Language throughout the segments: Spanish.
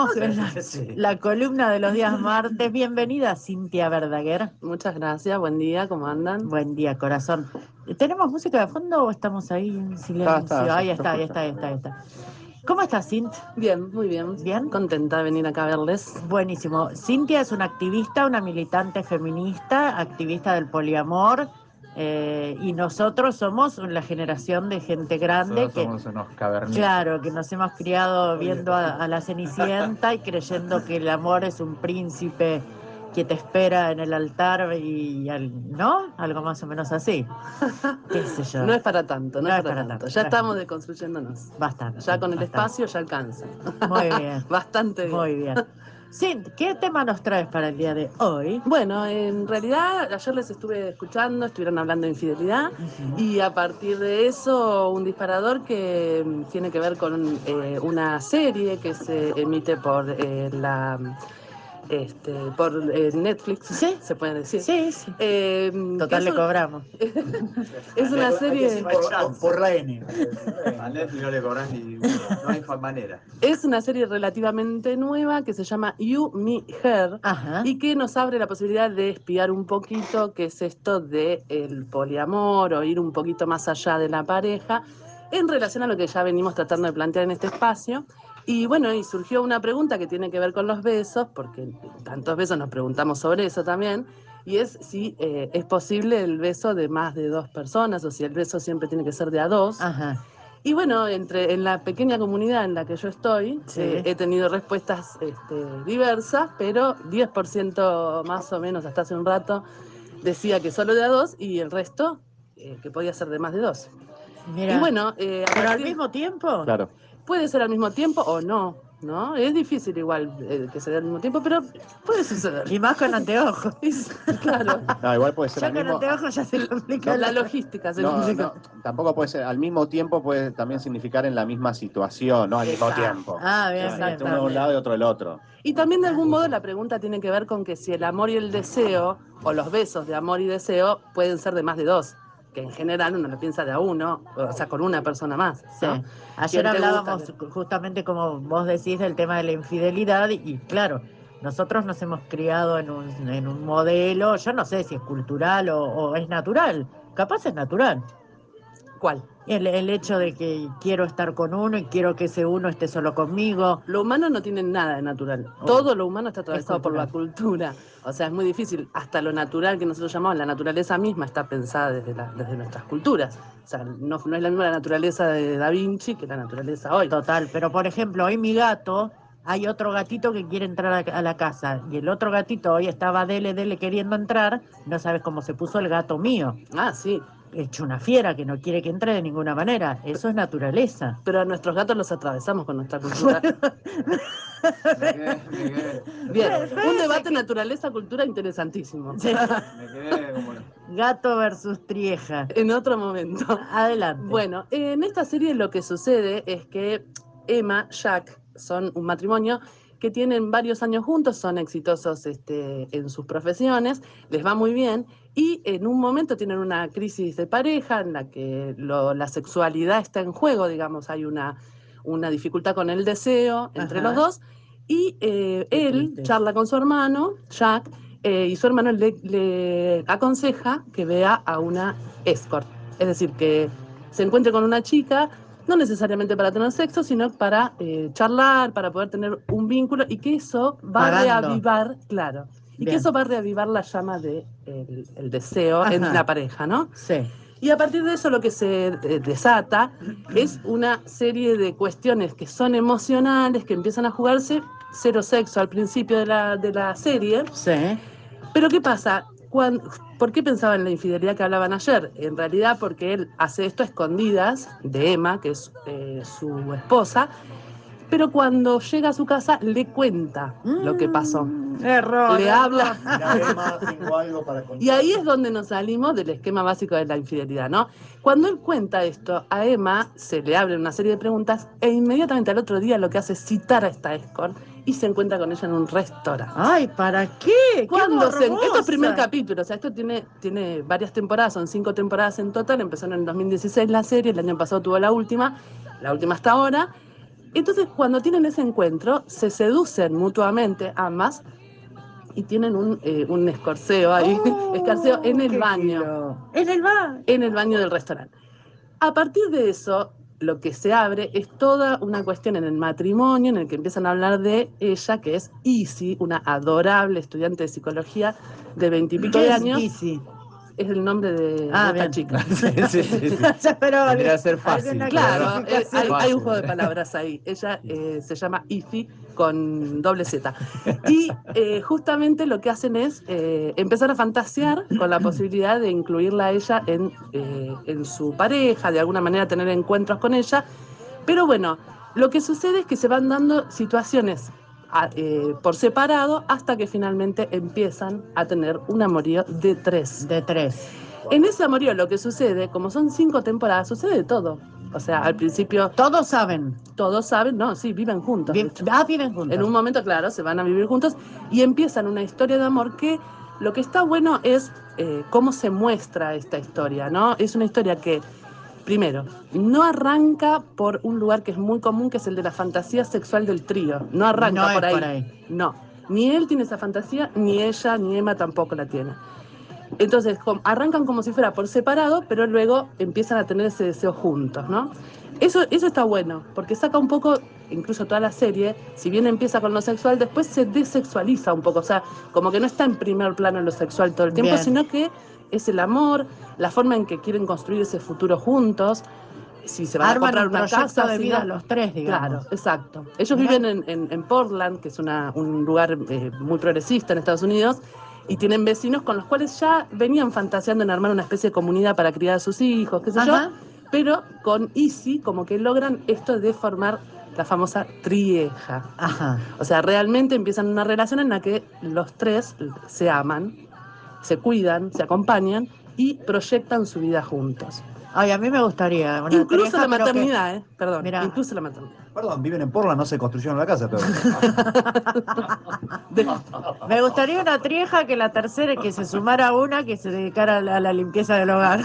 La, la columna de los días martes. Bienvenida, Cintia Verdaguer. Muchas gracias, buen día, ¿cómo andan? Buen día, corazón. ¿Tenemos música de fondo o estamos ahí en silencio? Está, está, ahí está, ahí está, ahí está, ahí está. ¿Cómo estás, Cint? Bien, muy bien. ¿Bien? Contenta de venir acá a verles. Buenísimo. Cintia es una activista, una militante feminista, activista del poliamor. Eh, y nosotros somos la generación de gente grande Nosotros que, somos unos cavernícolas. Claro, que nos hemos criado viendo a, a la Cenicienta y creyendo que el amor es un príncipe que te espera en el altar y, al- ¿no? Algo más o menos así. ¿Qué sé yo? No es para tanto, no, No es para, tanto. Ya estamos deconstruyéndonos. Bastante. Ya con el bastante. espacio ya alcanza. Muy bien, Bastante bien. muy bien. Cint, ¿qué tema nos traes para el día de hoy? Bueno, en realidad ayer les estuve escuchando, estuvieron hablando de infidelidad y a partir de eso un disparador que mm, tiene que ver con eh, una serie que se emite por eh, la este, por eh, Netflix, Sí. se puede decir. Sí, sí. Eh, Total le es, cobramos. es una serie Por, por la N. A Netflix no le cobras ni no hay manera. es una serie relativamente nueva que se llama You, Me, Her Ajá. y que nos abre la posibilidad de espiar un poquito qué es esto de el poliamor o ir un poquito más allá de la pareja en relación a lo que ya venimos tratando de plantear en este espacio. Y bueno, y surgió una pregunta que tiene que ver con los besos, porque tantos besos nos preguntamos sobre eso también, y es si eh, es posible el beso de más de dos personas o si el beso siempre tiene que ser de a dos. Ajá. Y bueno, entre, en la pequeña comunidad en la que yo estoy, Sí. eh, he tenido respuestas este, diversas, pero 10% más o menos hasta hace un rato decía que solo de a dos y el resto eh, que podía ser de más de dos. Mira. Y bueno, eh, pero al mismo tiempo. Claro. Puede ser al mismo tiempo o no, ¿no? Es difícil igual eh, que se dé al mismo tiempo, pero puede suceder. Y más con anteojos. claro, No, igual puede ser Ya al con mismo. anteojos ya se complica la la logística se No, complica. no, tampoco puede ser al mismo tiempo puede también significar en la misma situación, no al mismo Exacto. tiempo. Ah, bien, uno de un lado y otro del otro. Y también de algún modo la pregunta tiene que ver con que si el amor y el deseo, o los besos de amor y deseo, pueden ser de más de dos. Que en general uno lo piensa de a uno, o sea, con una persona más. Sí. ¿no? Ayer ¿Quién te hablábamos gusta? justamente como vos decís del tema de la infidelidad y, y claro, nosotros nos hemos criado en un, en un modelo, yo no sé si es cultural o, o es natural, capaz es natural. ¿Cuál? El, el hecho de que quiero estar con uno y quiero que ese uno esté solo conmigo. Lo humano no tiene nada de natural. Oh. Todo lo humano está atravesado por la cultura. O sea, es muy difícil. Hasta lo natural que nosotros llamamos la naturaleza misma está pensada desde, la- desde nuestras culturas. O sea, no, no es la misma la naturaleza de Da Vinci que la naturaleza hoy. Total, pero por ejemplo, hoy mi gato, hay otro gatito que quiere entrar a, a la casa y el otro gatito hoy estaba dele, dele queriendo entrar, no sabes cómo se puso el gato mío. Ah, sí. Hecho una fiera que no quiere que entre de ninguna manera. Eso es naturaleza. Pero a nuestros gatos los atravesamos con nuestra cultura. Me quedé, me quedé, Bien, un debate naturaleza-cultura interesantísimo. Sí. me quedé como. Gato versus trieja. En otro momento. Adelante. Bueno, en esta serie lo que sucede es que Emma, Jack, son un matrimonio que tienen varios años juntos, son exitosos este, en sus profesiones, les va muy bien y en un momento tienen una crisis de pareja en la que lo- la sexualidad está en juego, digamos, hay una, una dificultad con el deseo entre Ajá. los dos y eh, él charla con su hermano, Jack, eh, y su hermano le, le aconseja que vea a una escort, es decir, que se encuentre con una chica, no necesariamente para tener sexo, sino para eh, charlar, para poder tener un vínculo y que eso va a reavivar, claro, y que eso va a reavivar la llama de el, el deseo en la pareja, ¿no? Sí. Y a partir de eso lo que se eh, desata es una serie de cuestiones que son emocionales, que empiezan a jugarse, cero sexo al principio de la, de la serie, Sí. pero ¿qué pasa? Cuan- ¿Por qué pensaba en la infidelidad que hablaban ayer? En realidad porque él hace esto a escondidas de Emma, que es eh, su esposa, pero cuando llega a su casa le cuenta lo que pasó. Mm, Error. Le habla. Mira, Emma, tengo algo para contar. Y ahí es donde nos salimos del esquema básico de la infidelidad, ¿no? Cuando él cuenta esto, a Emma se le abren una serie de preguntas e inmediatamente al otro día lo que hace es citar a esta escort y se encuentra con ella en un restaurante. Ay, ¿para qué? ¡Qué Cuando se, esto es morbosa! primer capítulo, o sea, esto tiene, tiene varias temporadas, son cinco temporadas en total, empezó en el 2016 la serie, el año pasado tuvo la última, la última hasta ahora. Entonces, cuando tienen ese encuentro, se seducen mutuamente ambas y tienen un, eh, un escorceo ahí, Oh, escarceo en el baño. En el baño. en el baño del restaurante. A partir de eso, lo que se abre es toda una cuestión en el matrimonio en el que empiezan a hablar de ella, que es Isi, una adorable estudiante de psicología de veintipico ¿Qué de años. Easy? Es el nombre de, Ah, esta bien. chica. Sí, sí, sí. Pero Tendría que ser fácil. Claro, hay, un juego de palabras ahí. Ella eh, se llama Ifi con doble Z. Y eh, justamente lo que hacen es eh, empezar a fantasear con la posibilidad de incluirla a ella en, eh, en su pareja, de alguna manera tener encuentros con ella. Pero bueno, lo que sucede es que se van dando situaciones a- eh, por separado hasta que finalmente empiezan a tener un amorío de tres. De tres. En ese amorío lo que sucede, como son cinco temporadas, sucede de todo. O sea, al principio Todos saben. todos saben, no, sí, viven juntos. Vi- ah, viven juntos. En un momento, claro, se van a vivir juntos y empiezan una historia de amor que lo que está bueno es eh, cómo se muestra esta historia, ¿no? Es una historia que, primero, no arranca por un lugar que es muy común, que es el de la fantasía sexual del trío. No arranca No por, ahí. por ahí. No, ni él tiene esa fantasía, ni ella, ni Emma tampoco la tiene. Entonces, arrancan como si fuera por separado, pero luego empiezan a tener ese deseo juntos, ¿no? Eso, eso está bueno, porque saca un poco, incluso toda la serie, si bien empieza con lo sexual, después se desexualiza un poco, o sea, como que no está en primer plano lo sexual todo el tiempo, Bien. sino que es el amor, la forma en que quieren construir ese futuro juntos, si se van a comprar un una casa, de si vida no- los tres, digamos. Claro, exacto. Ellos Mirá. viven en, en- en Portland, que es una- un lugar eh, muy progresista en Estados Unidos, y tienen vecinos con los cuales ya venían fantaseando en armar una especie de comunidad para criar a sus hijos, qué sé yo, pero con Easy como que logran esto de formar la famosa trieja. Ajá. O sea, realmente empiezan una relación en la que los tres se aman, se cuidan, se acompañan y proyectan su vida juntos. Ay, a mí me gustaría. Una Incluso la que- maternidad, ¿eh? Perdón, incluso la maternidad. Perdón, viven en Portland, no se construyeron la casa. De- Me gustaría una trieja que la tercera, que se sumara una que se dedicara a la, a la limpieza del hogar.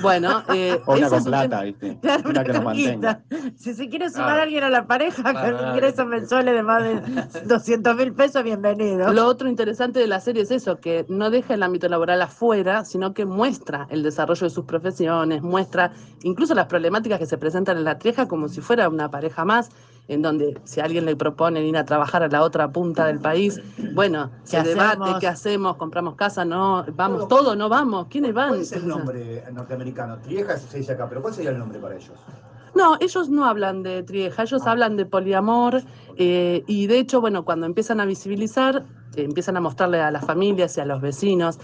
Bueno, eh, O una con plata, ¿viste? Claro, Una una que nos mantenga. Si se quiere sumar Claro. alguien a la pareja con ingresos mensuales de más de 200 mil pesos, bienvenido. Lo otro interesante de la serie es eso, que no deja el ámbito laboral afuera, sino que muestra el desarrollo de sus profesiones, muestra incluso las problemáticas que se presentan en la trieja como si fuera una pareja más, en donde si a alguien le proponen ir a trabajar a la otra punta del país, bueno, se ¿Qué debate, hacemos? ¿qué hacemos? ¿Compramos casa? No, vamos Pero- todo, no vamos, ¿quiénes van? ¿Cuál es el nombre norteamericano? Trieja se dice acá, pero ¿cuál sería el nombre para ellos? No, ellos no hablan de trieja, ellos Ah. hablan de poliamor eh, y de hecho, bueno, cuando empiezan a visibilizar, eh, empiezan a mostrarle a las familias y a los vecinos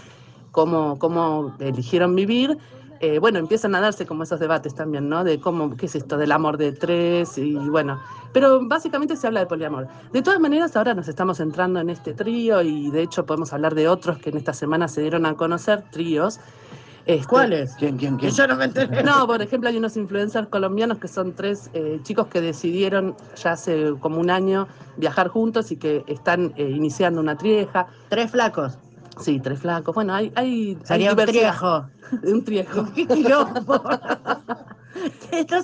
cómo, cómo eligieron vivir, eh, bueno, empiezan a darse como esos debates también, ¿no? De cómo, qué es esto del amor de tres y bueno, pero básicamente se habla de poliamor. De todas maneras, ahora nos estamos entrando en este trío y de hecho podemos hablar de otros que en esta semana se dieron a conocer, tríos. Este, ¿Cuáles? ¿Quién, quién, quién? yo no me enteré. no, por ejemplo, hay unos influencers colombianos que son tres eh, chicos que decidieron ya hace como un año viajar juntos y que están eh, iniciando una trieja. Tres flacos. Sí, tres flacos. Bueno, hay, hay, hay Sería un triejo. Un triejo.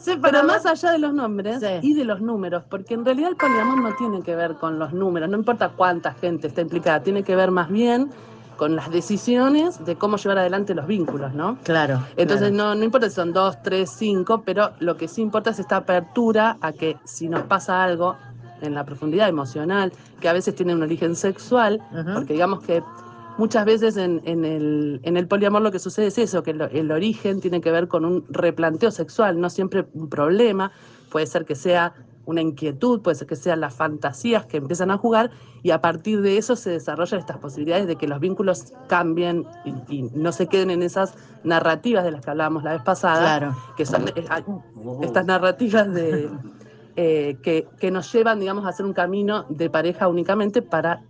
Sé para Pero más allá de los nombres Sí. y de los números, porque en realidad el poliamor no tiene que ver con los números, no importa cuánta gente está implicada, tiene que ver más bien con las decisiones de cómo llevar adelante los vínculos, ¿no? Claro. Entonces claro. no, no importa si son dos, tres, cinco, pero lo que sí importa es esta apertura a que si nos pasa algo en la profundidad emocional, que a veces tiene un origen sexual, porque digamos que muchas veces en, en el, en el poliamor lo que sucede es eso, que el, el origen tiene que ver con un replanteo sexual, no siempre un problema, puede ser que sea una inquietud, puede ser que sean las fantasías que empiezan a jugar y a partir de eso se desarrollan estas posibilidades de que los vínculos cambien y, y no se queden en esas narrativas de las que hablábamos la vez pasada, Claro. que son eh, ah, estas narrativas de, eh, que, que nos llevan, digamos, a hacer un camino de pareja únicamente para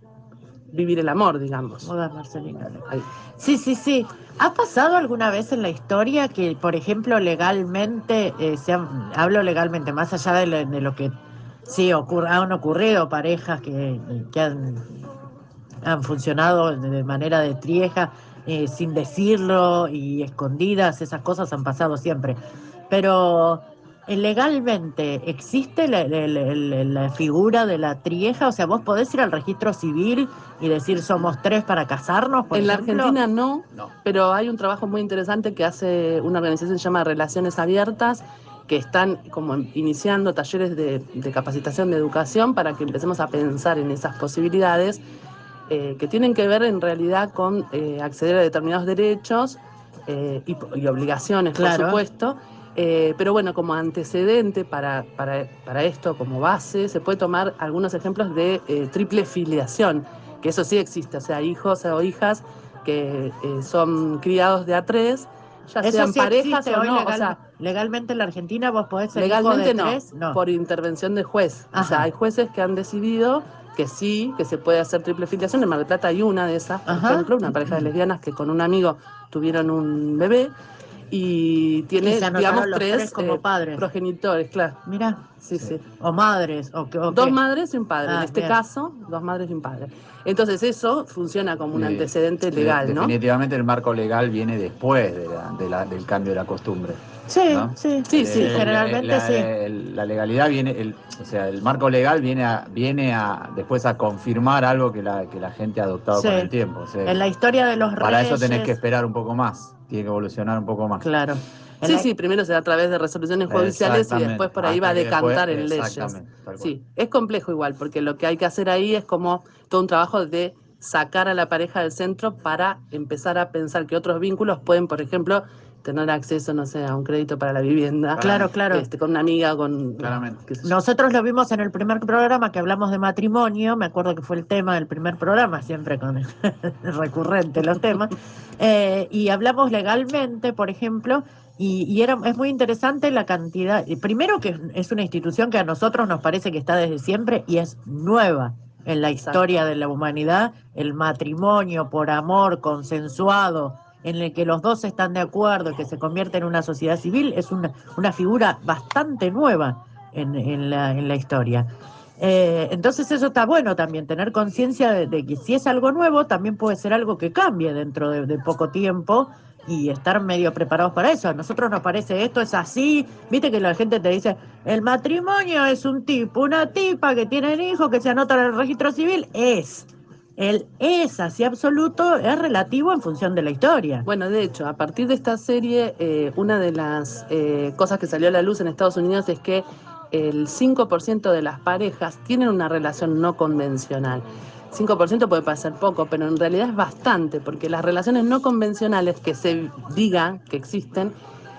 vivir el amor, digamos. Moda Marcelina. Ahí. Sí, sí, sí. ¿Ha pasado alguna vez en la historia que, por ejemplo, legalmente, eh, se han- hablo legalmente, más allá de lo, de lo que sí ocurre, han ocurrido parejas que, que han, han funcionado de manera de trieja, eh, sin decirlo y escondidas, esas cosas han pasado siempre. Pero legalmente existe la, la- la- la- la figura de la trieja, o sea, vos podés ir al registro civil y decir somos tres para casarnos, por en la? Argentina no, No. pero hay un trabajo muy interesante que hace una organización que se llama Relaciones Abiertas, que están como iniciando talleres de, de capacitación de educación para que empecemos a pensar en esas posibilidades eh, que tienen que ver en realidad con eh, acceder a determinados derechos eh, y, y obligaciones, Claro. por supuesto. Eh, pero bueno, como antecedente para, para, para esto, como base, se puede tomar algunos ejemplos de eh, triple filiación, que eso sí existe, o sea, hijos o hijas que eh, son criados de a tres, ya Eso sean sí parejas existe o no, legal- o sea, legalmente en la Argentina vos podés ser hijo legalmente de no, tres, no. por intervención de juez. O sea, hay jueces que han decidido que sí, que se puede hacer triple filiación. En Mar del Plata hay una de esas, por ejemplo, una pareja de lesbianas que con un amigo tuvieron un bebé y tiene, Y digamos, los tres, tres como eh, padres. progenitores, claro. Mira, Sí, sí. o madres, o, Dos qué. madres y un padre. Ah, en este bien. caso, dos madres y un padre. Entonces eso funciona como un Sí, antecedente sí, legal, ¿no? Definitivamente el marco legal viene después de la- de la- del cambio de la costumbre. Sí, ¿no? sí, Sí, sí, Eh, generalmente la, sí. el- la legalidad viene, el, o sea, el marco legal viene a, viene a después a confirmar algo que la, que la gente ha adoptado Sí. con el tiempo. o sea, En la historia de los para reyes. eso tenés que esperar un poco más, tiene que evolucionar un poco más. Claro. Sí, la- sí, primero se da a través de resoluciones judiciales y después por ahí va a decantar en leyes. Sí, es complejo igual, porque lo que hay que hacer ahí es como todo un trabajo de sacar a la pareja del centro para empezar a pensar que otros vínculos pueden, por ejemplo, tener acceso, no sé, a un crédito para la vivienda. Claro, claro. Este, con una amiga, con... Claramente. Nosotros lo vimos en el primer programa que hablamos de matrimonio, me acuerdo que fue el tema del primer programa, siempre con el recurrente los temas, eh, y hablamos legalmente, por ejemplo, y, y era, es muy interesante la cantidad, y primero que es una institución que a nosotros nos parece que está desde siempre y es nueva en la Exacto. historia de la humanidad, el matrimonio por amor consensuado, en el que los dos están de acuerdo, que se convierte en una sociedad civil, es una, una figura bastante nueva en, en la, en la historia. Eh, entonces eso está bueno también, tener conciencia de, que si es algo nuevo, también puede ser algo que cambie dentro de, poco tiempo y estar medio preparados para eso. A nosotros nos parece esto es así, viste que la gente te dice, el matrimonio es un tipo, una tipa que tienen hijos, que se anotan en el registro civil, es. El es así absoluto es relativo en función de la historia. Bueno, de hecho, a partir de esta serie, eh, una de las eh, cosas que salió a la luz en Estados Unidos es que el 5% de las parejas tienen una relación no convencional. 5% puede parecer poco, pero en realidad es bastante, porque las relaciones no convencionales que se diga que existen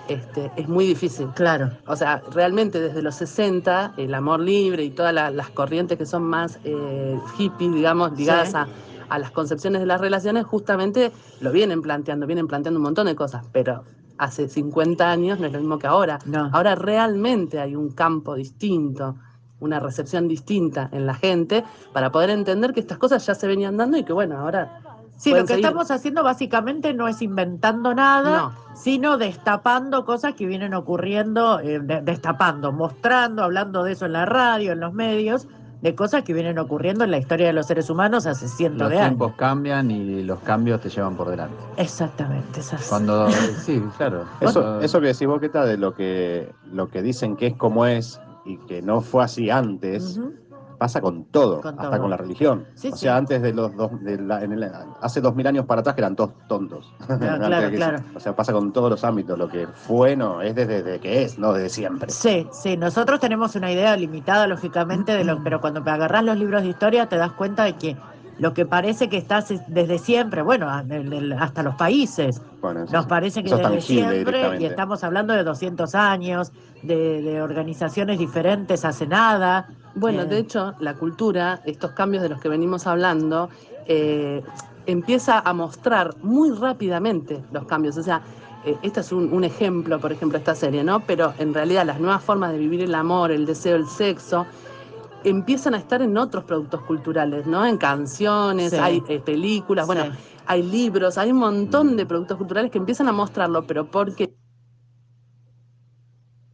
este, es muy difícil. Claro, O sea, realmente desde los 60, el amor libre y todas la- las corrientes que son más eh, hippies, digamos, ligadas Sí. a, a las concepciones de las relaciones, justamente lo vienen planteando, vienen planteando un montón de cosas, pero hace 50 años no es lo mismo que ahora. no. Ahora realmente hay un campo distinto, una recepción distinta en la gente para poder entender que estas cosas ya se venían dando y que bueno, ahora Sí, lo que seguir. estamos haciendo básicamente no es inventando nada, no. sino destapando cosas que vienen ocurriendo, eh, de- destapando, mostrando, hablando de eso en la radio, en los medios, de cosas que vienen ocurriendo en la historia de los seres humanos hace cientos Los de años. tiempos cambian y los cambios te llevan por delante. Exactamente, es así. Cuando, sí, claro. Eso, eso que decís vos, ¿qué tal de lo que, lo que dicen que es como es y que no fue así antes? Pasa con todo, Con hasta todo. con la religión. Sí, o sí. sea, antes de los dos, de la- en el- hace dos mil años para atrás que eran todos tontos. Claro, claro. O sea, pasa con todos los ámbitos. Lo que fue, no, es desde, desde que es, no desde siempre. Sí, sí, nosotros tenemos una idea limitada, lógicamente, de lo, pero cuando agarrás los libros de historia te das cuenta de que lo que parece que está desde siempre, bueno, hasta los países, Bueno, eso nos parece que desde siempre, y estamos hablando de 200 años, de, de organizaciones diferentes hace nada. Bueno, Eh, de hecho, la cultura, estos cambios de los que venimos hablando, eh, empieza a mostrar muy rápidamente los cambios. O sea, eh, este es un, un ejemplo, por ejemplo, esta serie, ¿no? Pero en realidad las nuevas formas de vivir el amor, el deseo, el sexo, empiezan a estar en otros productos culturales, ¿no? En canciones, Sí. hay eh, películas, bueno, sí. hay libros, hay un montón de productos culturales que empiezan a mostrarlo, pero porque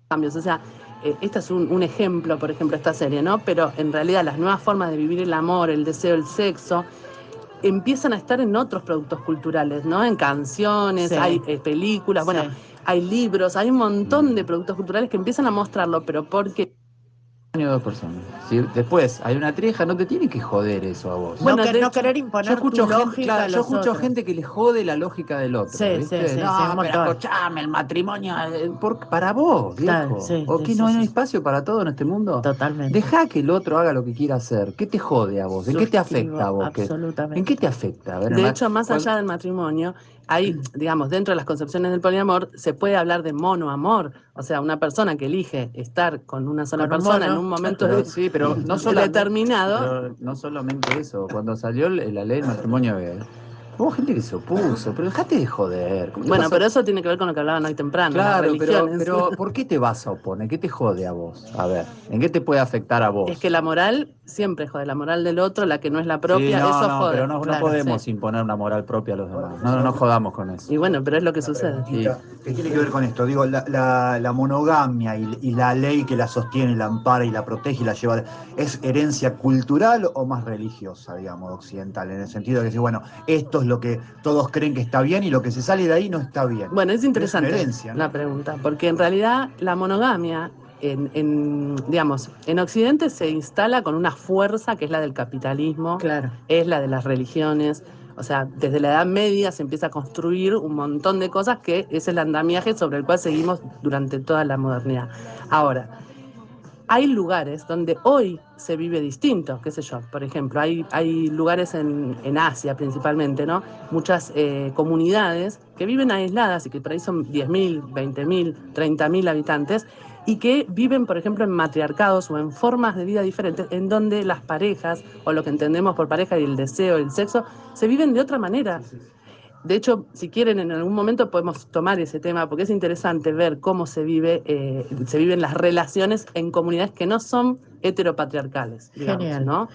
cambios, o sea, eh, este es un, un ejemplo, por ejemplo, esta serie, ¿no? Pero en realidad las nuevas formas de vivir el amor, el deseo, el sexo, empiezan a estar en otros productos culturales, ¿no? En canciones, Sí. hay eh, películas, bueno, hay libros, hay un montón de productos culturales que empiezan a mostrarlo, pero porque año dos personas. Si después hay una trieja, no te tiene que joder eso a vos. Bueno, no, que- de no querer Yo imponer escucho, tu gente, lógica claro, a yo los escucho otros. gente que le jode la lógica del otro. Sí, ¿viste? sí, sí, sí, no, un pero escuchame, el matrimonio eh, por- para vos, Claro, viejo. sí, ¿O sí, qué sí, no hay sí. espacio para todo en este mundo? Totalmente. Deja que el otro haga lo que quiera hacer. ¿Qué te jode a vos? ¿En qué te afecta a vos? ¿Qué- Absolutamente. ¿En qué te afecta? A ver, De hecho, más allá del matrimonio, hay, digamos, dentro de las concepciones del poliamor, se puede hablar de monoamor. O sea, una persona que elige estar con una sola Con persona en un momento Pero, de- sí, pero no solamente, determinado. pero no solamente eso. Cuando salió la ley del matrimonio hubo gente que se opuso. Pero dejate de joder. ¿Cómo te Bueno, pero eso tiene que ver con lo que hablaban hoy temprano, las Claro, pero, religiones. pero ¿por qué te vas a oponer? ¿Qué te jode a vos? A ver, ¿en qué te puede afectar a vos? Es que la moral siempre jode, la moral del otro, la que no es la propia, Sí, no, eso no, jode. pero no, podemos sí. imponer una moral propia a los demás. No, no, no jodamos con eso. Y bueno, pero es lo que sucede. Que tiene que ver con esto. Digo, la, la- la monogamia y, y la ley que la sostiene, la ampara y la protege y la lleva, ¿es herencia cultural o más religiosa, digamos, occidental? En el sentido de que, bueno, esto es lo que todos creen que está bien y lo que se sale de ahí no está bien. Bueno, es interesante una herencia, ¿no? la pregunta, porque en realidad la monogamia, en, en, digamos, en Occidente se instala con una fuerza que es la del capitalismo, Claro. es la de las religiones. O sea, desde la Edad Media se empieza a construir un montón de cosas que es el andamiaje sobre el cual seguimos durante toda la modernidad. Ahora, hay lugares donde hoy se vive distinto, qué sé yo, por ejemplo, hay, hay lugares en, en Asia principalmente, ¿no? Muchas eh, comunidades que viven aisladas y que por ahí son 10.000, 20.000, 30.000 habitantes y que viven, por ejemplo, en matriarcados o en formas de vida diferentes, en donde las parejas, o lo que entendemos por pareja y el deseo el sexo, se viven de otra manera. De hecho, si quieren, en algún momento podemos tomar ese tema, porque es interesante ver cómo se vive, eh, se viven las relaciones en comunidades que no son heteropatriarcales. digamos, Genial. ¿no?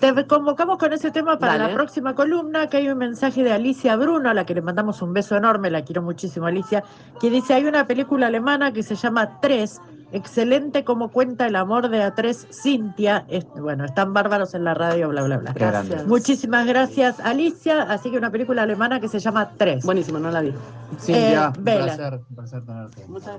Te convocamos con ese tema para Dale. la próxima columna, que hay un mensaje de Alicia Bruno, a la que le mandamos un beso enorme, la quiero muchísimo Alicia, que dice, hay una película alemana que se llama Tres, excelente como cuenta el amor de A3 Cintia, Es- bueno, están bárbaros en la radio, bla, bla, bla. Gracias. Muchísimas gracias Alicia, así que una película alemana que se llama Tres. Buenísimo, no la vi. Cintia, Eh, un placer, un placer tenerte. Muchas gracias.